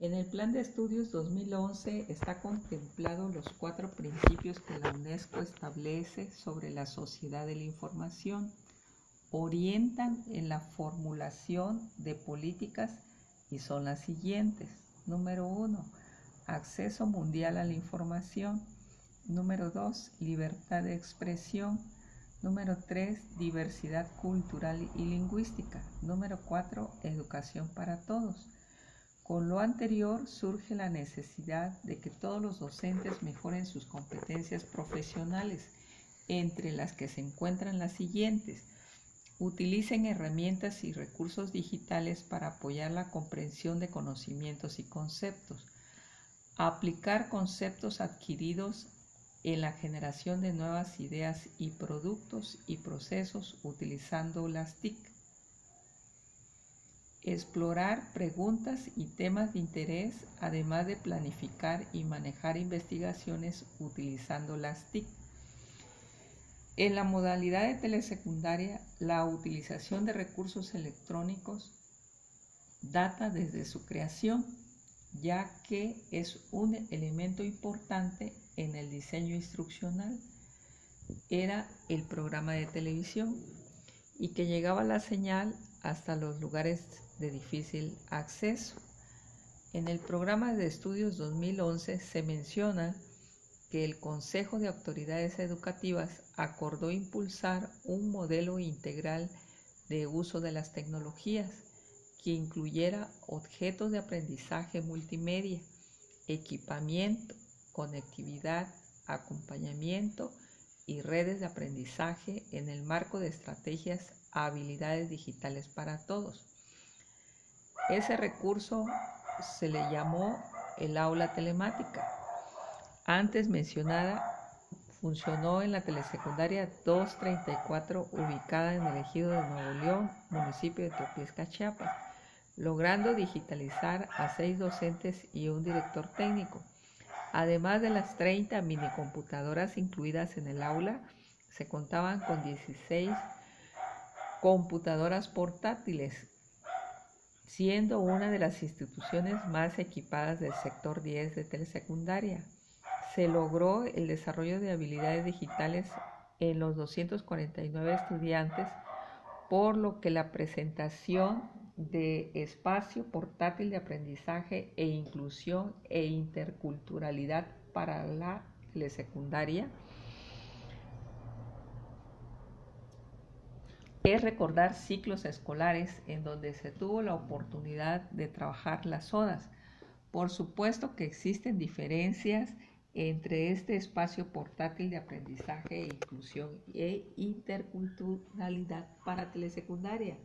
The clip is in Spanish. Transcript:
En el Plan de Estudios 2011 está contemplado los cuatro principios que la UNESCO establece sobre la sociedad de la información. Orientan en la formulación de políticas y son las siguientes. Número uno, acceso mundial a la información. Número dos, libertad de expresión. Número tres, diversidad cultural y lingüística. Número cuatro, educación para todos. Con lo anterior surge la necesidad de que todos los docentes mejoren sus competencias profesionales, entre las que se encuentran las siguientes. Utilicen herramientas y recursos digitales para apoyar la comprensión de conocimientos y conceptos. Aplicar conceptos adquiridos en la generación de nuevas ideas y productos y procesos utilizando las TIC explorar preguntas y temas de interés, además de planificar y manejar investigaciones utilizando las TIC. En la modalidad de telesecundaria, la utilización de recursos electrónicos data desde su creación, ya que es un elemento importante en el diseño instruccional. Era el programa de televisión y que llegaba la señal hasta los lugares de difícil acceso. En el programa de estudios 2011 se menciona que el Consejo de Autoridades Educativas acordó impulsar un modelo integral de uso de las tecnologías que incluyera objetos de aprendizaje multimedia, equipamiento, conectividad, acompañamiento y redes de aprendizaje en el marco de estrategias habilidades digitales para todos. Ese recurso se le llamó el aula telemática. Antes mencionada, funcionó en la telesecundaria 234 ubicada en el ejido de Nuevo León, municipio de Teopiesca, Chiapas, logrando digitalizar a seis docentes y un director técnico. Además de las 30 minicomputadoras incluidas en el aula, se contaban con 16 computadoras portátiles, siendo una de las instituciones más equipadas del sector 10 de telesecundaria. Se logró el desarrollo de habilidades digitales en los 249 estudiantes, por lo que la presentación de espacio portátil de aprendizaje e inclusión e interculturalidad para la telesecundaria es recordar ciclos escolares en donde se tuvo la oportunidad de trabajar las odas. Por supuesto que existen diferencias entre este espacio portátil de aprendizaje e inclusión e interculturalidad para telesecundaria.